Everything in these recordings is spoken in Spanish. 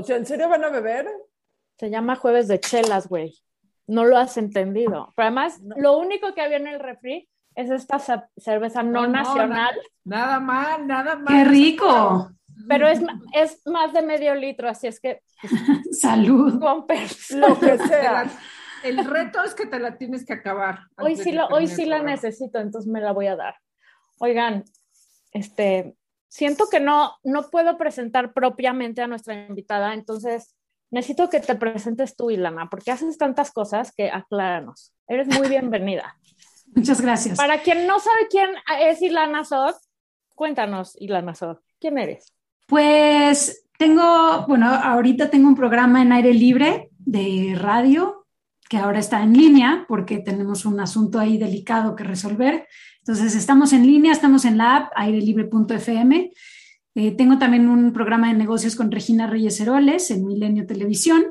O sea, ¿en serio van a beber? Se llama Jueves de Chelas, güey. No lo has entendido. Pero además, lo único que había en el refri es esta cerveza no, nacional. nada, mal, nada mal. ¡Qué rico! Pero es, es más de medio litro, así es que. Salud. Lo que sea. El reto es que te la tienes que acabar. Hoy sí, lo, hoy sí la necesito, entonces me la voy a dar. Oigan, este, siento que no, no puedo presentar propiamente a nuestra invitada, entonces necesito que te presentes tú, Ilana, porque haces tantas cosas que acláranos. Eres muy bienvenida. Muchas gracias. Para quien no sabe quién es Ilana Sod, cuéntanos, Ilana Sod, ¿quién eres? Pues tengo, bueno, ahorita tengo un programa en aire libre de radio que ahora está en línea porque tenemos un asunto ahí delicado que resolver. Entonces, estamos en línea, estamos en la app airelibre.fm. Eh, tengo también un programa de negocios con Regina Reyes Heroles en Milenio Televisión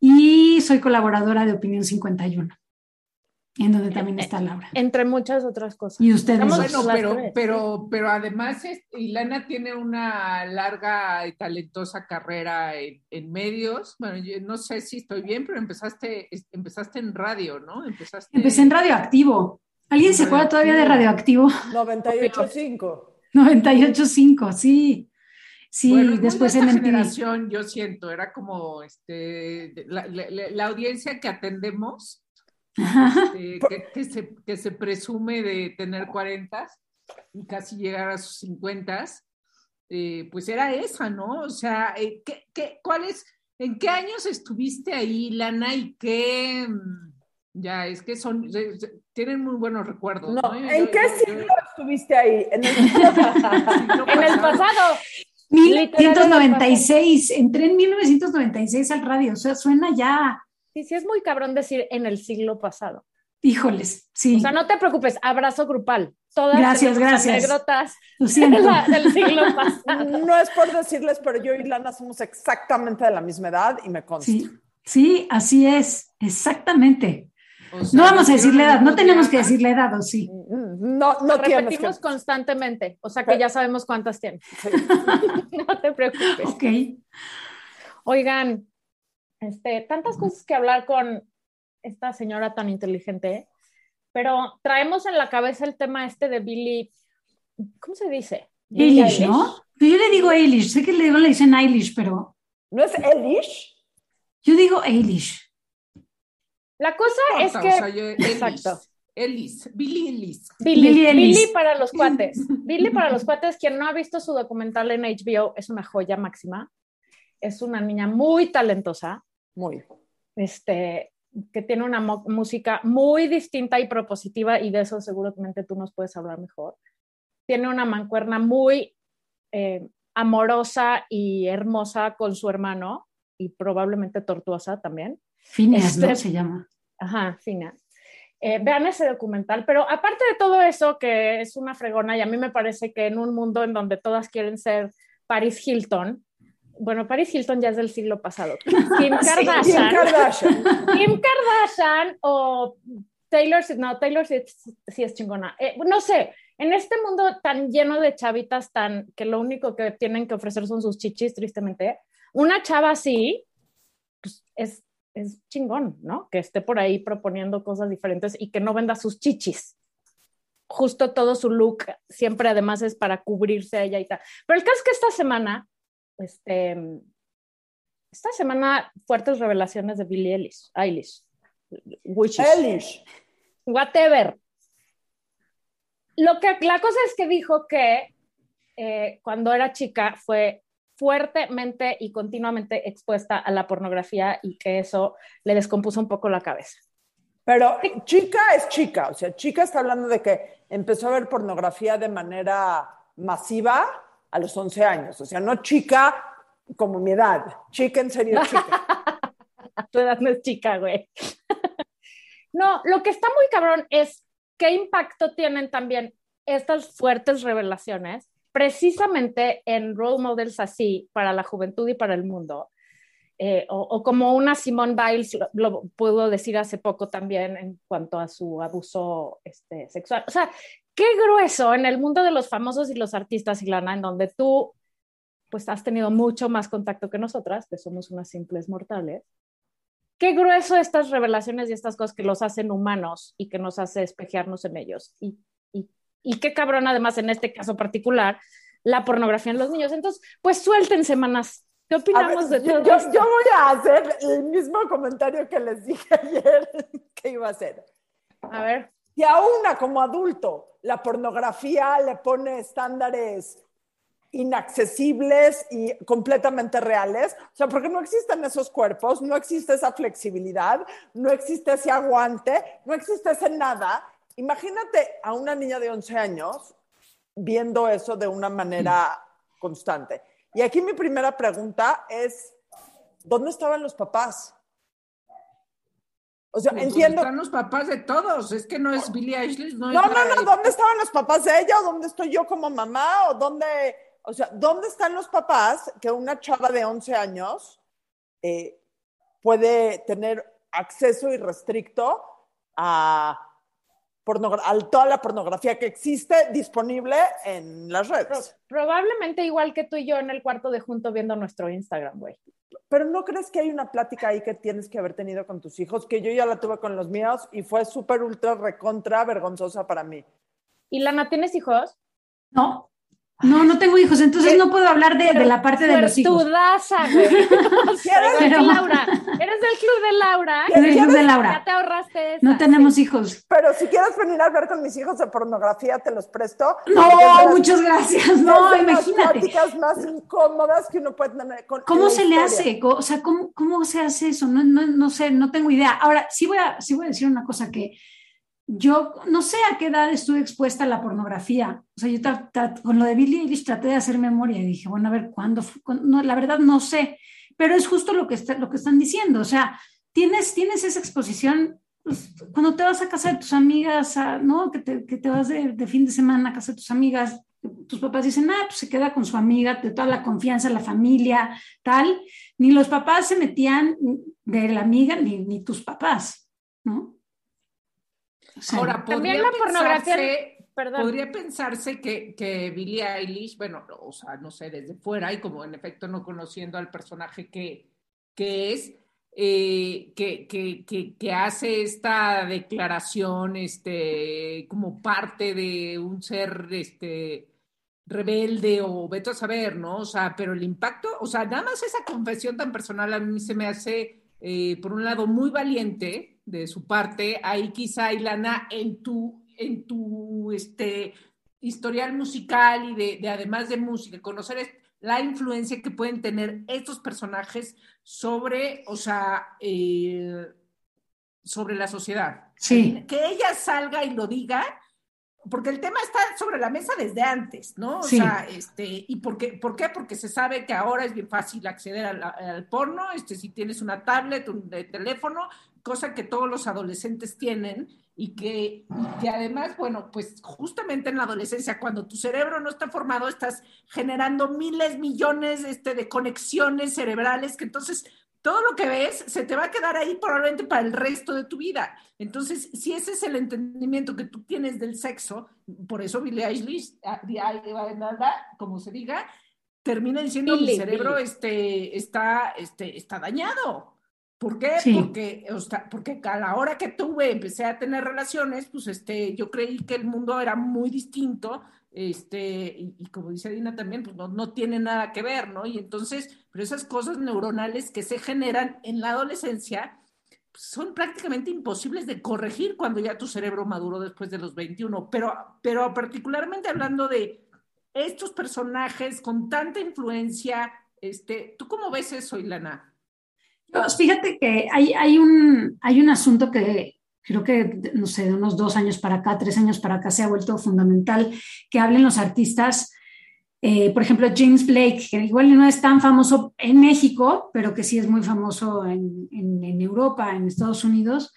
y soy colaboradora de Opinión 51 en donde también está Laura. Entre muchas otras cosas. Y ustedes. Bueno, pero, pero, pero además Ilana tiene una larga y talentosa carrera en, medios. Bueno, yo no sé si estoy bien, pero empezaste, empezaste en radio, ¿no? Empezaste... Empecé en radioactivo. ¿Alguien se acuerda todavía de radioactivo? 98.5. 98.5, sí. Sí, bueno, después en generación, yo siento, era como este, la audiencia que atendemos este, que, se, que, se, presume de tener 40 y casi llegar a sus 50, eh, pues era esa, ¿no? O sea, eh, ¿qué, qué, cuál es, ¿en qué años estuviste ahí, Lana? Y qué, mm, ya, es que son, tienen muy buenos recuerdos. No, ¿En qué siglo estuviste ahí? En el, en el pasado. 1996, entré en 1996 al radio, o sea, suena ya Sí, sí, es muy cabrón decir en el siglo pasado. Híjoles, sí. O sea, no te preocupes, abrazo grupal. Todas gracias, gracias. anécdotas del siglo pasado. No es por decirles, pero yo y Lana somos exactamente de la misma edad y me consta. Sí, sí así es, exactamente. No vamos a decir la edad, no tenemos que decir la edad, ¿o sí? No, no Lo repetimos constantemente, o sea que ya sabemos cuántas tiene. no te preocupes. Ok. Oigan, este, tantas cosas que hablar con esta señora tan inteligente, pero traemos en la cabeza el tema este de Billy, ¿cómo se dice? Eilish, ¿no? Yo le digo Eilish, sé que le, le dicen Eilish, pero... ¿No es Eilish? Yo digo Eilish. La cosa es que... Exacto. Ellis, Billy Ellis. Billy, Billy, Billy, para los cuates. Billy para los cuates, quien no ha visto su documental en HBO, es una joya máxima. Es una niña muy talentosa. Muy. Este, que tiene una música muy distinta y propositiva y de eso seguramente tú nos puedes hablar mejor. Tiene una mancuerna muy eh, amorosa y hermosa con su hermano y probablemente tortuosa también. Phineas, este, Se llama. Ajá, Phineas. Eh, vean ese documental, pero aparte de todo eso, que es una fregona, y a mí me parece que en un mundo en donde todas quieren ser Paris Hilton, bueno, Paris Hilton ya es del siglo pasado. Kim Kardashian. Kim Kardashian. o Taylor no, Taylor sí, es chingona. Eh, no sé, en este mundo tan lleno de chavitas tan que lo único que tienen que ofrecer son sus chichis, tristemente, una chava así pues, es, es chingón, ¿no? Que esté por ahí proponiendo cosas diferentes y que no venda sus chichis. Justo todo su look siempre además es para cubrirse a ella y tal. Pero el caso es que esta semana este, esta semana fuertes revelaciones de Billie Eilish. Eilish. Eilish. Whatever. Lo que, la cosa es que dijo que eh, cuando era chica fue fuertemente y continuamente expuesta a la pornografía y que eso le descompuso un poco la cabeza. Pero chica es chica, o sea, chica está hablando de que empezó a ver pornografía de manera masiva a los 11 años. O sea, no chica como mi edad. Chica en serio chica. tu edad no es chica, güey. no, lo que está muy cabrón es qué impacto tienen también estas fuertes revelaciones precisamente en role models así para la juventud y para el mundo. Eh, o, como una Simone Biles lo, pudo decir hace poco también en cuanto a su abuso este, sexual. O sea, qué grueso en el mundo de los famosos y los artistas, Ilana, en donde tú pues has tenido mucho más contacto que nosotras, que somos unas simples mortales. Qué grueso estas revelaciones y estas cosas que los hacen humanos y que nos hace espejearnos en ellos. Y, y qué cabrón, además, en este caso particular, la pornografía en los niños. Entonces, pues suelten semanas. ¿Qué opinamos de todo yo, esto? yo voy a hacer el mismo comentario que les dije ayer que iba a hacer. A ver. Si a una como adulto la pornografía le pone estándares inaccesibles y completamente reales, o sea, porque no existen esos cuerpos, no existe esa flexibilidad, no existe ese aguante, no existe ese nada. Imagínate a una niña de 11 años viendo eso de una manera constante. Y aquí mi primera pregunta es, ¿dónde estaban los papás? O sea, Pues, entiendo. Están los papás de todos, es que no es Billie Eilish, no, No, es no, no, ¿dónde estaban los papás de ella o dónde estoy yo como mamá o dónde, o sea, ¿dónde están los papás que una chava de 11 años eh, puede tener acceso irrestricto a, a toda la pornografía que existe disponible en las redes? probablemente igual que tú y yo en el cuarto de junto viendo nuestro Instagram, güey. Pero ¿no crees que hay una plática ahí que tienes que haber tenido con tus hijos? Que yo ya la tuve con los míos y fue súper, ultra, recontra vergonzosa para mí. ¿Y Lana, tienes hijos? No, no, no tengo hijos, entonces no puedo hablar de, de la parte de los hijos. Suertudaza, güey. Igual que Pero- Laura. Eres del club de Laura. Es del club de Ya Laura. te ahorraste esa. No tenemos hijos. Pero si quieres venir a ver con mis hijos de pornografía, te los presto. No, las- muchas gracias. No, las imagínate. pláticas más incómodas que uno puede tener con ¿Cómo se le hace? O sea, ¿cómo, cómo se hace eso? No, no, no sé, no tengo idea. Ahora, sí voy, a, sí voy a decir una cosa que yo no sé a qué edad estuve expuesta a la pornografía. O sea, yo con lo de Billie Eilish traté de hacer memoria y dije, bueno, a ver, ¿cuándo? la verdad no sé, pero es justo lo que, están diciendo. O sea, tienes, tienes esa exposición pues, cuando te vas a casa de tus amigas, ¿no? Que te, que te vas de, de fin de semana a casa de tus amigas, tus papás dicen, ah, pues se queda con su amiga, de toda la confianza, la familia, tal. Ni los papás se metían de la amiga, ni, ni tus papás, ¿no? Ahora, También podría la pornografía- Perdón. Podría pensarse que, que Billie Eilish, bueno, o sea, no sé, desde fuera y como en efecto no conociendo al personaje que, que es, eh, que, que, que, que hace esta declaración este, como parte de un ser este, rebelde o vete a saber, ¿no? O sea, pero el impacto, o sea, nada más esa confesión tan personal a mí se me hace, eh, por un lado, muy valiente de su parte. Ahí quizá, Ilana, en tu, en tu este, historial musical y de, de además de música, conocer la influencia que pueden tener estos personajes sobre, o sea, eh, sobre la sociedad. Sí. Que ella salga y lo diga, porque el tema está sobre la mesa desde antes, ¿no? O Sí. sea, este, ¿y por qué, por qué? Porque se sabe que ahora es bien fácil acceder al, al porno, este, si tienes una tablet, un de teléfono, cosa que todos los adolescentes tienen y que, y que además, bueno, pues justamente en la adolescencia, cuando tu cerebro no está formado, estás generando miles, millones este, de conexiones cerebrales que entonces todo lo que ves se te va a quedar ahí probablemente para el resto de tu vida. Entonces, si ese es el entendimiento que tú tienes del sexo, por eso Billie Eilish, ah, ah, ah, como se diga, termina diciendo mi Billie, cerebro Billie. este, está, este, está dañado. ¿Por qué? Sí. Porque, o sea, porque a la hora que tuve, empecé a tener relaciones, pues este, yo creí que el mundo era muy distinto, este, y, como dice Dina también, pues no, no tiene nada que ver, ¿no? Y entonces, pero esas cosas neuronales que se generan en la adolescencia pues, son prácticamente imposibles de corregir cuando ya tu cerebro maduró después de los 21, pero, pero particularmente hablando de estos personajes con tanta influencia, este, ¿tú cómo ves eso, Ilana? Yo, fíjate que hay, hay, un, hay un asunto que creo que, no sé, de unos dos años para acá, tres años para acá, se ha vuelto fundamental que hablen los artistas. Eh, por ejemplo, James Blake, que igual no es tan famoso en México, pero que sí es muy famoso en, en, en Europa, en Estados Unidos,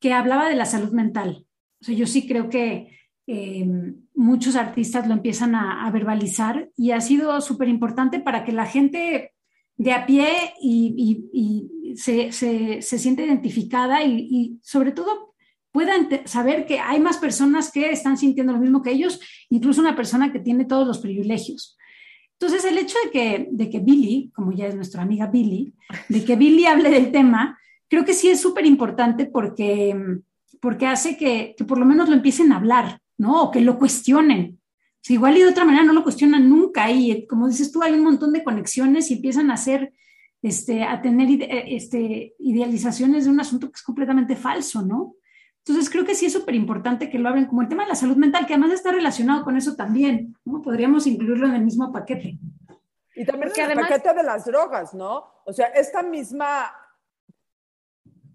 que hablaba de la salud mental. O sea, yo sí creo que eh, muchos artistas lo empiezan a, a verbalizar y ha sido súper importante para que la gente de a pie y, y, y se, se, siente identificada y, y, sobre todo puedan saber que hay más personas que están sintiendo lo mismo que ellos, incluso una persona que tiene todos los privilegios. Entonces, el hecho de que, de que Billy, como ya es nuestra amiga Billy, de que Billy hable del tema, creo que sí es súper importante porque, porque hace que, que, por lo menos lo empiecen a hablar, ¿no? O que lo cuestionen. Si igual y de otra manera no lo cuestionan nunca y como dices tú, hay un montón de conexiones y empiezan a hacer, este, a tener este, idealizaciones de un asunto que es completamente falso, ¿no? Entonces creo que sí es súper importante que lo abren como el tema de la salud mental, que además está relacionado con eso también, ¿no? Podríamos incluirlo en el mismo paquete. Y también en el paquete de las drogas, ¿no? O sea, esta misma,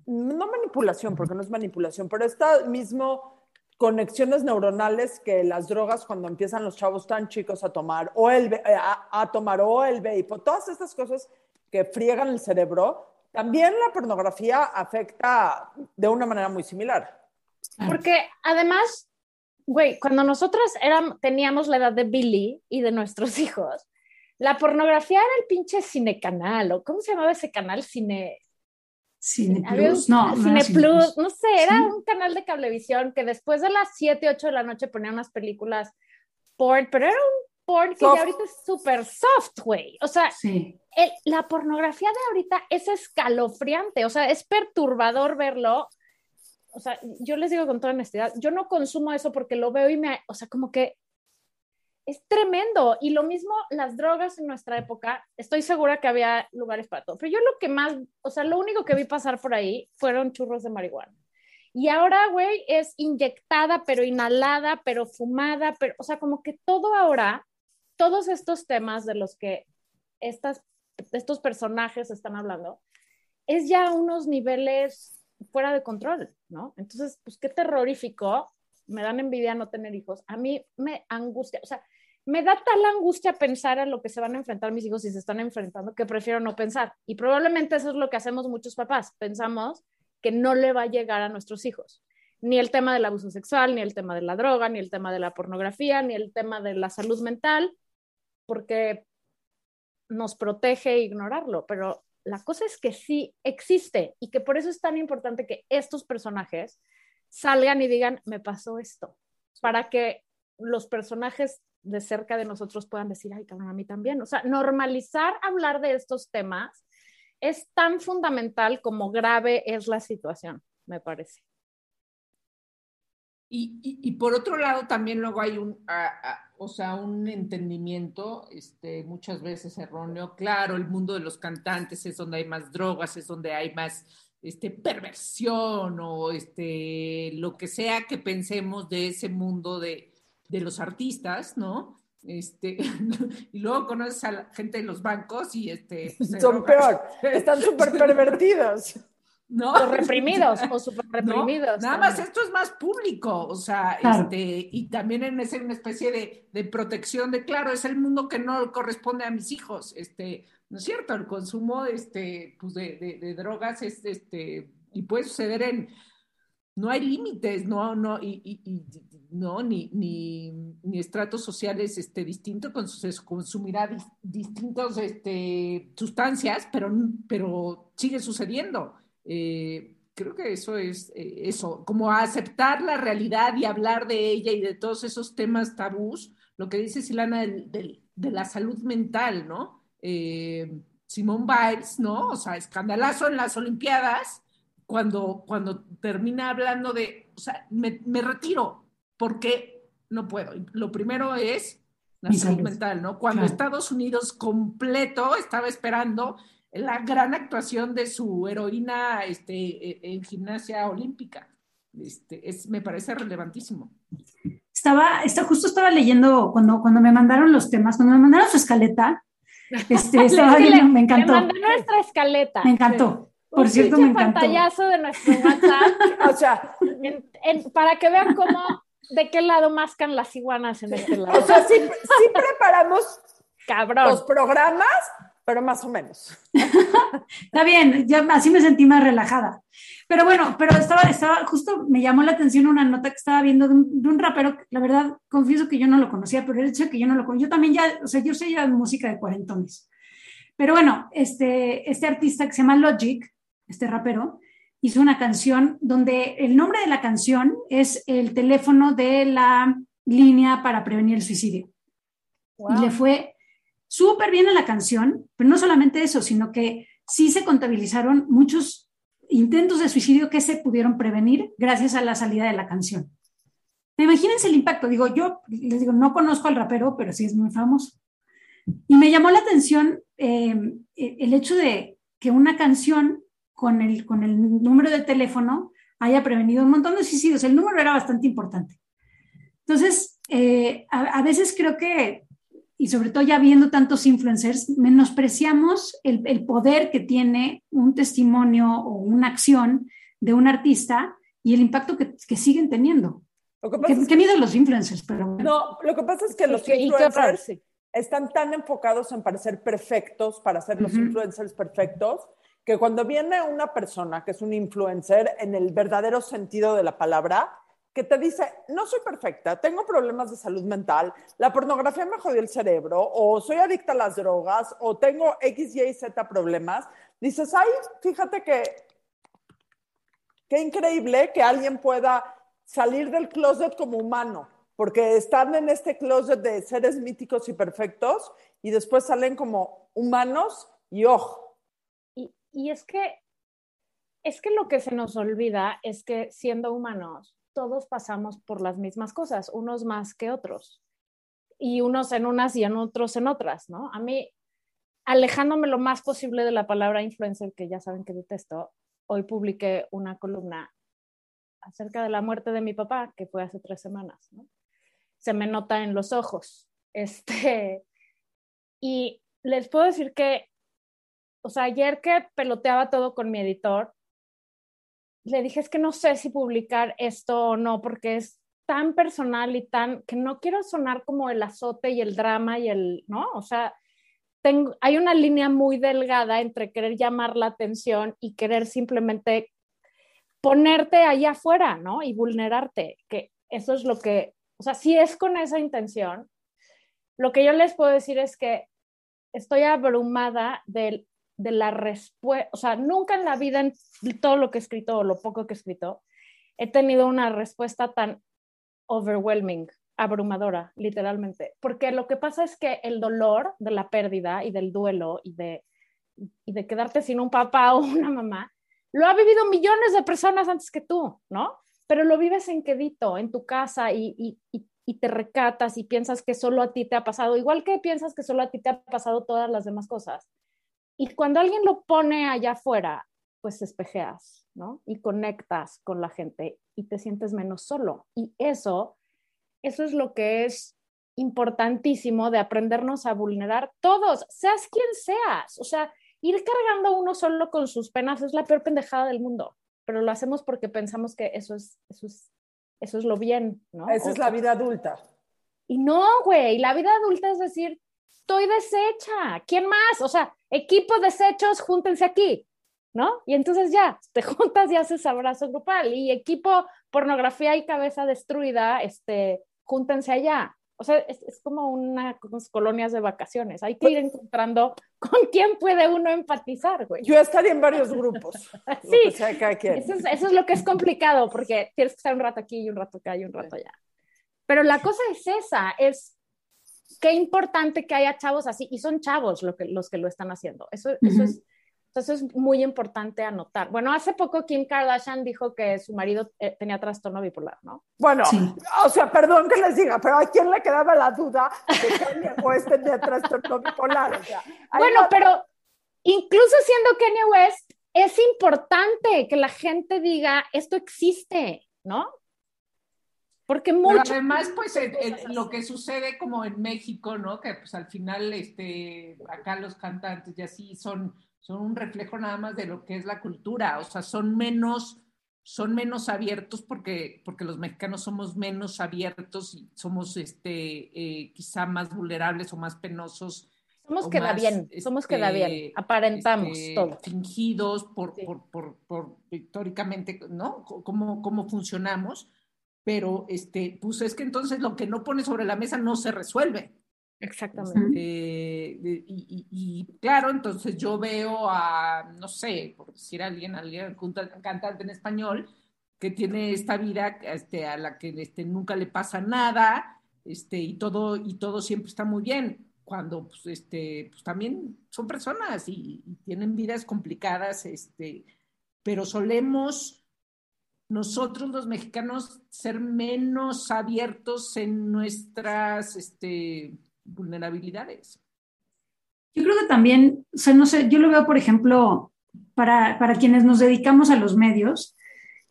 no manipulación, porque no es manipulación, pero esta mismo conexiones neuronales que las drogas cuando empiezan los chavos tan chicos a tomar, o el, eh, a, a tomar, o el vape, todas estas cosas que friegan el cerebro, también la pornografía afecta de una manera muy similar. Porque además, güey, cuando nosotras éramos, teníamos la edad de Billy y de nuestros hijos, la pornografía era el pinche cinecanal, o ¿cómo se llamaba ese canal? Cine... Cine Plus, no. Cine Plus, no sé, era un canal de cablevisión que después de las 7, 8 de la noche ponía unas películas porn, pero era un porn que ya ahorita es súper soft, güey. O sea, la pornografía de ahorita es escalofriante, o sea, es perturbador verlo. O sea, yo les digo con toda honestidad, yo no consumo eso porque lo veo y me, o sea, como que es tremendo. Y lo mismo las drogas en nuestra época, estoy segura que había lugares para todo, pero yo lo que más, o sea, lo único que vi pasar por ahí fueron churros de marihuana. Y ahora, güey, es inyectada, pero inhalada, pero fumada, pero, o sea, como que todo ahora, todos estos temas de los que estas estos personajes están hablando, es ya unos niveles fuera de control, ¿no? Entonces, pues qué terrorífico, me dan envidia no tener hijos, a mí me angustia, o sea, me da tal angustia pensar en lo que se van a enfrentar mis hijos si se están enfrentando que prefiero no pensar. Y probablemente eso es lo que hacemos muchos papás, pensamos que no le va a llegar a nuestros hijos. Ni el tema del abuso sexual, ni el tema de la droga, ni el tema de la pornografía, ni el tema de la salud mental, porque nos protege ignorarlo, pero la cosa es que sí existe y que por eso es tan importante que estos personajes salgan y digan, me pasó esto, para que los personajes de cerca de nosotros puedan decir, ay, cabrón, a mí también. O sea, normalizar hablar de estos temas es tan fundamental como grave es la situación, me parece. Y, por otro lado, también luego hay un, o sea, un entendimiento este, muchas veces erróneo. Claro, el mundo de los cantantes es donde hay más drogas, es donde hay más este, perversión o este, lo que sea que pensemos de ese mundo de, de los artistas, ¿no? Este, y luego conoces a la gente de los bancos y este... Son peor, están súper pervertidos. ¿no? reprimidos o super reprimidos. nada más esto es más público, o sea, este, y también en ese, una especie de, de, protección de, claro, es el mundo que no corresponde a mis hijos, este, ¿no es cierto? El consumo este, pues de, de, drogas es, este, y puede suceder en, no hay límites, no, no, y, y, no, ni, ni, ni, estratos sociales este, distintos, se consumirá distintas este, sustancias, pero, pero sigue sucediendo. Eh, creo que eso es eh, eso, como aceptar la realidad y hablar de ella y de todos esos temas tabús, lo que dice Silana de la salud mental, ¿no? Eh, Simón Biles, ¿no? O sea, escandalazo en las Olimpiadas, cuando, cuando termina hablando de, o sea, me, me retiro, porque no puedo. Lo primero es la salud mental, ¿no? Cuando Estados Unidos completo estaba esperando la gran actuación de su heroína este, e, en gimnasia olímpica. Este, es, me parece relevantísimo. Estaba, está, justo estaba leyendo cuando, cuando me mandaron los temas, cuando me mandaron su escaleta, este, estaba viendo, me encantó. Me mandó nuestra escaleta. Me encantó. Por cierto, me encantó. pantallazo de nuestro WhatsApp. o sea, para que vean cómo, de qué lado mascan las iguanas en este lado. O sea, sí, sí preparamos Cabrón. los programas pero más o menos. Está bien, ya así me sentí más relajada. Pero bueno, pero estaba, estaba, justo me llamó la atención una nota que estaba viendo de un, rapero, la verdad, confieso que yo no lo conocía, pero el hecho de que yo no lo conocía, yo también ya, o sea, yo sé ya música de cuarentones. Pero bueno, este, este artista que se llama Logic, este rapero, hizo una canción donde el nombre de la canción es el teléfono de la línea para prevenir el suicidio. Y le fue súper bien a la canción, pero no solamente eso, sino que sí se contabilizaron muchos intentos de suicidio que se pudieron prevenir gracias a la salida de la canción. Imagínense el impacto. Digo, yo les digo, no conozco al rapero, pero sí es muy famoso. Y me llamó la atención em, e, el hecho de que una canción con el, con el número de teléfono haya prevenido un montón de suicidios. El número era bastante importante. Entonces, eh, a, veces creo que, y sobre todo ya viendo tantos influencers, menospreciamos el, el poder que tiene un testimonio o una acción de un artista y el impacto que, que siguen teniendo. ¿Qué, miedo los influencers? Pero... No, lo que pasa es que los influencers están tan enfocados en parecer perfectos para ser los influencers perfectos que cuando viene una persona que es un influencer en el verdadero sentido de la palabra, que te dice, no soy perfecta, tengo problemas de salud mental, la pornografía me jodió el cerebro, o soy adicta a las drogas, o tengo X, Y, Z problemas, dices, ay, fíjate que, qué increíble que alguien pueda salir del closet como humano, porque están en este closet de seres míticos y perfectos y después salen como humanos y ojo. Y, y es que es que lo que se nos olvida es que siendo humanos todos pasamos por las mismas cosas, unos más que otros. Y unos en unas y en otros en otras, ¿no? A mí, alejándome lo más posible de la palabra influencer, que ya saben que detesto, hoy publiqué una columna acerca de la muerte de mi papá, que fue hace tres semanas. Se me nota en los ojos. Este, y les puedo decir que, o sea, ayer que peloteaba todo con mi editor, le dije, es que no sé si publicar esto o no, porque es tan personal y tan, que no quiero sonar como el azote y el drama y el, ¿no? O sea, tengo, hay una línea muy delgada entre querer llamar la atención y querer simplemente ponerte allá afuera, ¿no? Y vulnerarte, que eso es lo que, o sea, si es con esa intención, lo que yo les puedo decir es que estoy abrumada de, de la respuesta, o sea, nunca en la vida, en todo lo que he escrito o lo poco que he escrito, he tenido una respuesta tan overwhelming, abrumadora, literalmente. Porque lo que pasa es que el dolor de la pérdida y del duelo y de, y de quedarte sin un papá o una mamá lo ha vivido millones de personas antes que tú, ¿no? Pero lo vives en quedito, en tu casa y, te recatas y piensas que solo a ti te ha pasado, igual que piensas que solo a ti te ha pasado todas las demás cosas. Y cuando alguien lo pone allá afuera, pues espejeas, ¿no? Y conectas con la gente y te sientes menos solo. Y eso, eso es lo que es importantísimo de aprendernos a vulnerar todos, seas quien seas. O sea, ir cargando uno solo con sus penas es la peor pendejada del mundo, pero lo hacemos porque pensamos que eso es, eso es, eso es lo bien, ¿no? Esa es la vida adulta. Y no, güey, la vida adulta es decir, estoy deshecha, ¿quién más? O sea, equipo desechos, júntense aquí, ¿no? Y entonces ya, te juntas y haces abrazo grupal. Y equipo pornografía y cabeza destruida, este, júntense allá. O sea, es, como unas colonias de vacaciones. Hay que ir encontrando con quién puede uno empatizar, güey. Yo estaría en varios grupos. sí, eso es, eso es, lo que es complicado, porque tienes que estar un rato aquí y un rato acá y un rato allá. Pero la cosa es esa, es qué importante que haya chavos así, y son chavos lo que, los que lo están haciendo. Eso, eso es entonces es muy importante anotar. Bueno, hace poco Kim Kardashian dijo que su marido eh, tenía trastorno bipolar, ¿no? Bueno, o sea, perdón que les diga, pero ¿a quién le quedaba la duda de que Kanye West tenía trastorno bipolar? bueno, pero incluso siendo Kanye West, es importante que la gente diga, esto existe, ¿no? Porque mucho... además, pues lo que sucede como en México, ¿no? Que pues al final, este, acá los cantantes y así son son un reflejo nada más de lo que es la cultura, o sea, son menos, son menos abiertos porque, porque los mexicanos somos menos abiertos y somos este, eh, quizá más vulnerables o más penosos. Somos queda bien, somos queda bien, este, aparentamos este, todo. Fingidos por, por, por, por, históricamente, ¿no? Cómo, cómo funcionamos, pero este, pues es que entonces lo que no pone sobre la mesa no se resuelve. Exactamente. Este, y, claro, entonces yo veo a, no sé, por decir a alguien, alguien cantante en español, que tiene esta vida a la que este, nunca le pasa nada, este, y, todo, y todo siempre está muy bien. cuando pues, este, pues, también son personas y, tienen vidas complicadas, este, pero solemos nosotros los mexicanos ser menos abiertos en nuestras este, vulnerabilidades. Yo creo que también, o sea, no sé, yo lo veo, por ejemplo, para, para quienes nos dedicamos a los medios,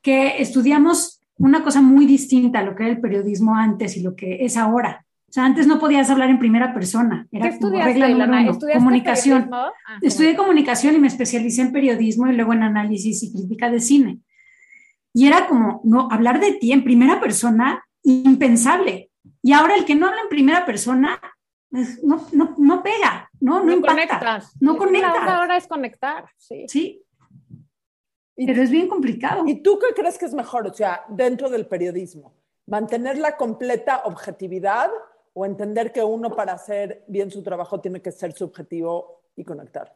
que estudiamos una cosa muy distinta a lo que era el periodismo antes y lo que es ahora. O sea, antes no podías hablar en primera persona. Era ¿Qué como regla número Comunicación. Ah, Estudié comunicación y me especialicé en periodismo y luego en análisis y crítica de cine. Y era como, no, hablar de ti en primera persona, impensable. Y ahora el que no habla en primera persona, pues, no, no, no pega, no, no, no Conectas. No conectas. Ahora es conectar, sí. Sí, pero es bien complicado. ¿Y tú qué crees que es mejor, o sea, dentro del periodismo? ¿Mantener la completa objetividad o entender que uno para hacer bien su trabajo tiene que ser subjetivo y conectar?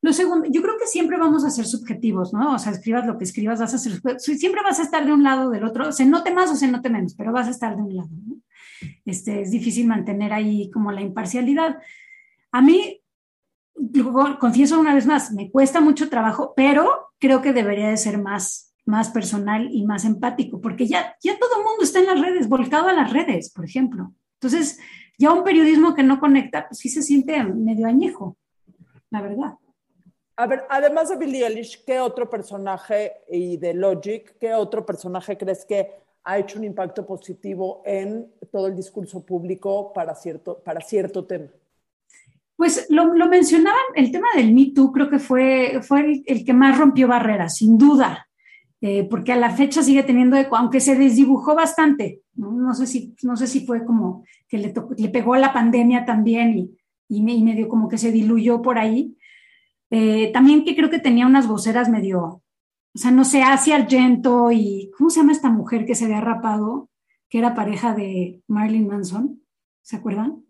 Lo segundo, yo creo que siempre vamos a ser subjetivos, ¿no? O sea, escribas lo que escribas, vas a ser, siempre vas a estar de un lado o del otro, se note más o se note menos, pero vas a estar de un lado, ¿no? Este, es difícil mantener ahí como la imparcialidad. A mí, confieso una vez más, me cuesta mucho trabajo, pero creo que debería de ser más, más personal y más empático, porque ya, ya todo el mundo está en las redes, volcado a las redes, por ejemplo. Entonces, ya un periodismo que no conecta, pues sí se siente medio añejo, la verdad. A ver, además de Billie Eilish, ¿qué otro personaje y de Logic, qué otro personaje crees que ha hecho un impacto positivo en todo el discurso público para cierto, para cierto tema? Pues lo, lo, mencionaban, el tema del Me Too creo que fue, fue el, que más rompió barreras, sin duda, eh, porque a la fecha sigue teniendo eco, aunque se desdibujó bastante. No, sé, si, no sé si fue como que le, le pegó la pandemia también y, y, medio como que se diluyó por ahí. Eh, también que creo que tenía unas voceras medio, o sea, no sé, Asia Argento y, ¿cómo se llama esta mujer que se había rapado? Que era pareja de Marilyn Manson, ¿se acuerdan?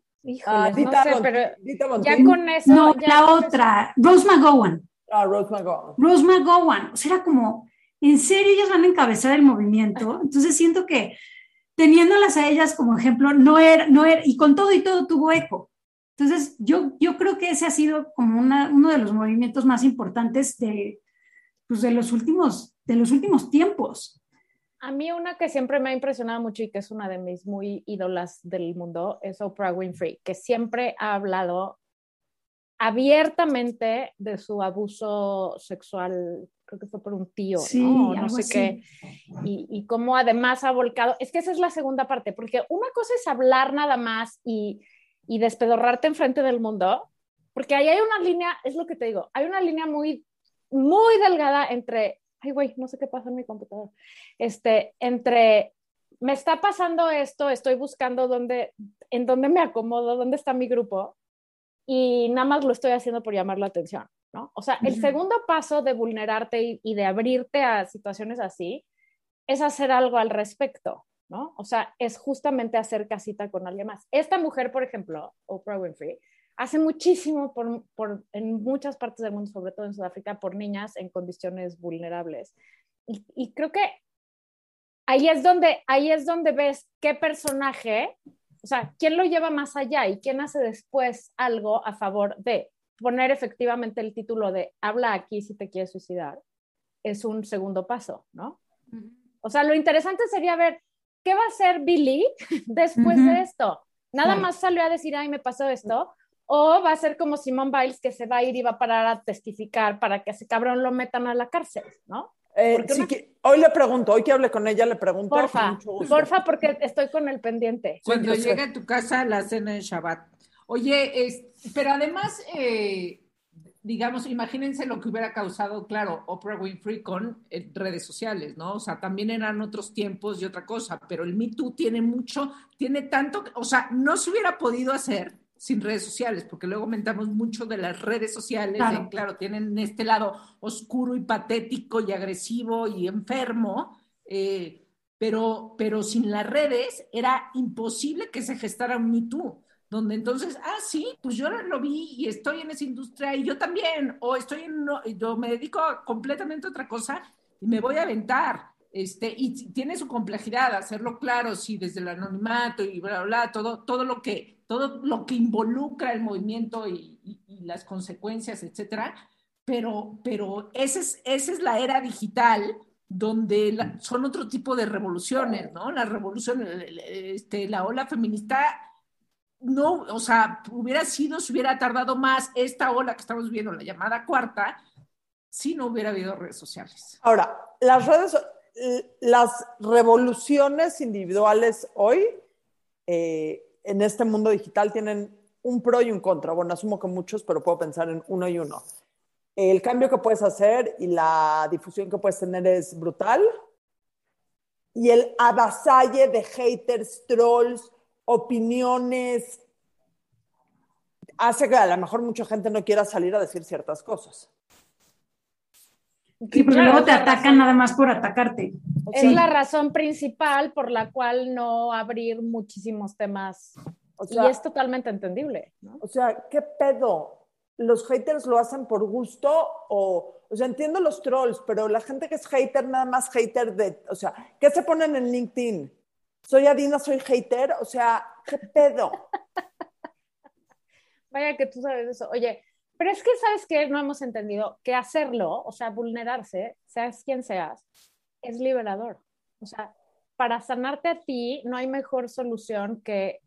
Ah, no sé, pero ya con eso. No, la otra, Rose McGowan. Ah, Rose McGowan. Rose McGowan. O sea, era como, en serio, ellas van a encabezar el movimiento. Entonces siento que teniéndolas a ellas como ejemplo, no era, no era, y con todo y todo tuvo eco. Entonces, yo, yo creo que ese ha sido como una, uno de los movimientos más importantes de, pues de, los últimos, de los últimos tiempos. A mí una que siempre me ha impresionado mucho y que es una de mis muy ídolas del mundo es Oprah Winfrey, que siempre ha hablado abiertamente de su abuso sexual, creo que fue por un tío, ¿no? no sé qué, y, y cómo además ha volcado, es que esa es la segunda parte, porque una cosa es hablar nada más y, y despedorrarte enfrente del mundo, porque ahí hay una línea, es lo que te digo, hay una línea muy, muy delgada entre ay, güey, no sé qué pasa en mi computadora, este, entre, me está pasando esto, estoy buscando dónde, en dónde me acomodo, dónde está mi grupo, y nada más lo estoy haciendo por llamar la atención, ¿no? O sea, el segundo paso de vulnerarte y, de abrirte a situaciones así es hacer algo al respecto, ¿no? O sea, es justamente hacer casita con alguien más. Esta mujer, por ejemplo, Oprah Winfrey, hace muchísimo por, por, en muchas partes del mundo, sobre todo en Sudáfrica, por niñas en condiciones vulnerables. Y, y, creo que ahí es, donde, ahí es donde ves qué personaje, o sea, quién lo lleva más allá y quién hace después algo a favor de poner efectivamente el título de habla aquí si te quieres suicidar. Es un segundo paso, ¿no? O sea, lo interesante sería ver qué va a hacer Billy después de esto. Nada más salió a decir, ay, me pasó esto, o va a ser como Simón Biles que se va a ir y va a parar a testificar para que ese cabrón lo metan a la cárcel, ¿no? Eh, hoy le pregunto, hoy que hable con ella le pregunto. Porfa, porfa, porque estoy con el pendiente. Cuando llegue a tu casa la cena de Shabbat. Oye, pero además, eh, digamos, imagínense lo que hubiera causado, claro, Oprah Winfrey con eh, redes sociales, ¿no? O sea, también eran otros tiempos y otra cosa, pero el Me Too tiene mucho, tiene tanto, o sea, no se hubiera podido hacer sin redes sociales, porque luego comentamos mucho de las redes sociales, claro, tienen este lado oscuro y patético y agresivo y enfermo, eh, pero, pero sin las redes era imposible que se gestara un Me Too, donde entonces, ah, sí, pues yo lo vi y estoy en esa industria y yo también, o estoy en, yo me dedico a completamente otra cosa y me voy a aventar. Este, y tiene su complejidad, hacerlo claro, sí, desde el anonimato y bla, bla, todo, todo, lo, que, todo lo que involucra el movimiento y, las consecuencias, etcétera. Pero, pero esa, es, esa es la era digital donde son otro tipo de revoluciones, ¿no? La revolución, este, la ola feminista no, o sea, hubiera sido, si hubiera tardado más esta ola que estamos viendo, la llamada cuarta, si no hubiera habido redes sociales. Ahora, las redes, las revoluciones individuales hoy eh, en este mundo digital tienen un pro y un contra. Bueno, asumo que muchos, pero puedo pensar en uno y uno. El cambio que puedes hacer y la difusión que puedes tener es brutal. Y el avasalle de haters, trolls, opiniones, hace que a lo mejor mucha gente no quiera salir a decir ciertas cosas. Sí, porque luego te atacan nada más por atacarte. Es la razón principal por la cual no abrir muchísimos temas. y es totalmente entendible. O sea, ¿qué pedo? ¿Los haters lo hacen por gusto o, o sea, entiendo los trolls, pero la gente que es hater, nada más hater de, o sea, ¿qué se ponen en LinkedIn? Soy Adina, soy hater, o sea, ¿qué pedo? Vaya que tú sabes eso. Oye, pero es que, ¿sabes qué? No hemos entendido que hacerlo, o sea, vulnerarse, seas quien seas, es liberador. O sea, para sanarte a ti no hay mejor solución que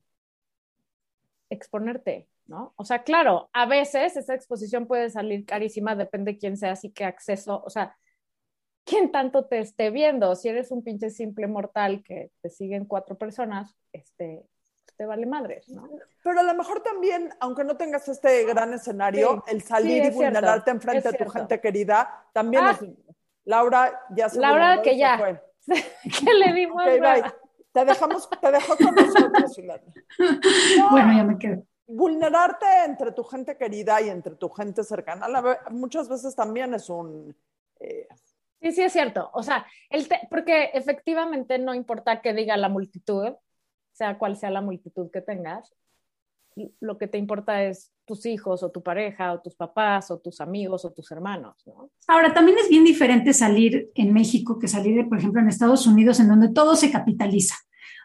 exponerte, ¿no? O sea, claro, a veces esa exposición puede salir carísima, depende de quién seas y qué acceso, o sea, quién tanto te esté viendo. Si eres un pinche simple mortal que te siguen cuatro personas, este, te vale madres, ¿no? Pero a lo mejor también, aunque no tengas este gran escenario, el salir y vulnerarte enfrente de tu gente querida, también ah. es... Laura ya se Laura que ya. Fue. que le dimos. Okay, Te dejamos, te dejo con nosotros, bueno, ya me quedo. Vulnerarte entre tu gente querida y entre tu gente cercana, muchas veces también es un... Eh, sí, sí, es cierto. O sea, el porque efectivamente no importa que diga la multitud, sea cual sea la multitud que tengas, lo que te importa es tus hijos o tu pareja o tus papás o tus amigos o tus hermanos. ¿no? Ahora, también es bien diferente salir en México que salir, por ejemplo, en Estados Unidos, en donde todo se capitaliza.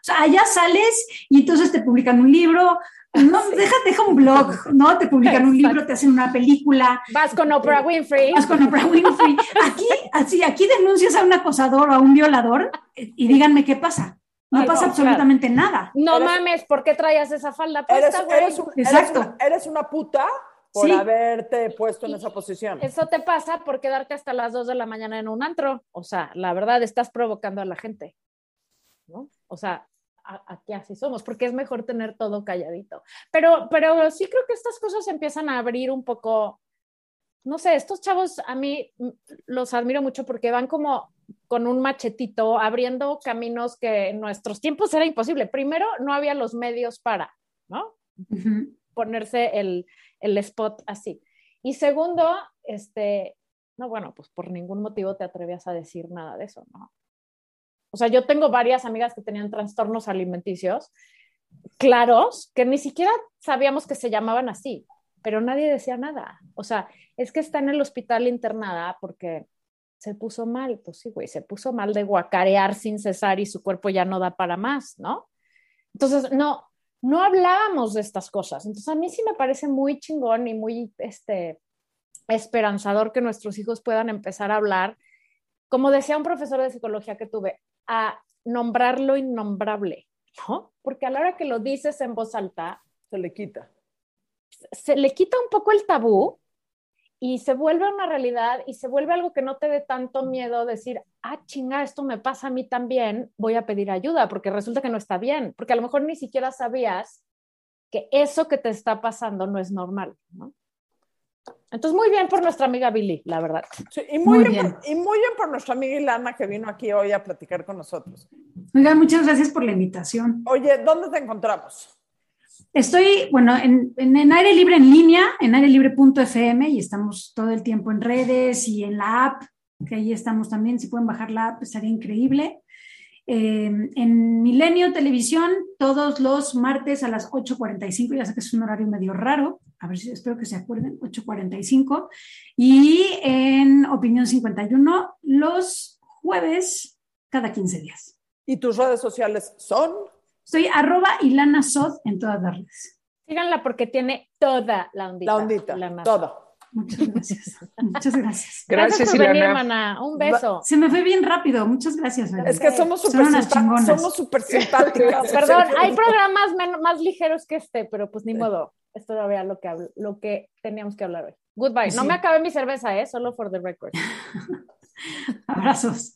O sea, allá sales y entonces te publican un libro, no, deja, deja un blog, ¿no? Te publican un libro, te hacen una película. Vas con Oprah Winfrey. Vas con Oprah Winfrey. Aquí, así, aquí denuncias a un acosador o a un violador y díganme qué pasa. No pasa absolutamente nada. No mames, ¿por qué traías esa falda puesta, eres, Exacto. Eres una, puta por haberte puesto en esa posición. Eso te pasa por quedarte hasta las 2 de la mañana en un antro. O sea, la verdad, estás provocando a la gente. O sea, aquí así somos, porque es mejor tener todo calladito. Pero, pero sí creo que estas cosas empiezan a abrir un poco, no sé, estos chavos a mí los admiro mucho porque van como con un machetito abriendo caminos que en nuestros tiempos era imposible. Primero, no había los medios para, ¿no? Ponerse el, el, spot así. Y segundo, este, no, bueno, pues por ningún motivo te atrevías a decir nada de eso, ¿no? O sea, yo tengo varias amigas que tenían trastornos alimenticios claros que ni siquiera sabíamos que se llamaban así, pero nadie decía nada. O sea, es que está en el hospital internada porque se puso mal, pues sí, güey, se puso mal de guacarear sin cesar y su cuerpo ya no da para más, ¿no? Entonces, no, no hablábamos de estas cosas. Entonces, a mí sí me parece muy chingón y muy este, esperanzador que nuestros hijos puedan empezar a hablar, como decía un profesor de psicología que tuve, a nombrar lo innombrable, ¿no? Porque a la hora que lo dices en voz alta, se le quita. Se le quita un poco el tabú y se vuelve una realidad y se vuelve algo que no te dé tanto miedo decir, ah, chinga, esto me pasa a mí también, voy a pedir ayuda, porque resulta que no está bien, porque a lo mejor ni siquiera sabías que eso que te está pasando no es normal, ¿no? Entonces, muy bien por nuestra amiga Billy, la verdad. Sí, y, muy, bien, Por, y muy bien por nuestra amiga Ilana que vino aquí hoy a platicar con nosotros. Oiga, muchas gracias por la invitación. Oye, ¿dónde te encontramos? Estoy, bueno, en, en, aire libre en línea, en airelibre.fm y estamos todo el tiempo en redes y en la app, que ahí estamos también. Si pueden bajar la app, estaría increíble. Eh, en Milenio Televisión, todos los martes a las 8.45, ya sé que es un horario medio raro, a ver si espero que se acuerden, 8.45. Y en Opinión 51, los jueves cada 15 días. ¿Y tus redes sociales son? Soy arroba Ilana Sod en todas las redes. Síganla porque tiene toda la ondita. La ondita, todo. Muchas gracias. Muchas gracias. Gracias, por venir, hermana. Un beso. Se me fue bien rápido. Muchas gracias. Es que somos súper chingonas. somos súper simpáticas. Perdón, hay programas más ligeros que este, pero pues ni modo. Es todavía lo que, hablo- lo que teníamos que hablar hoy. Goodbye. No me acabé mi cerveza, ¿eh? Solo for the record. Abrazos.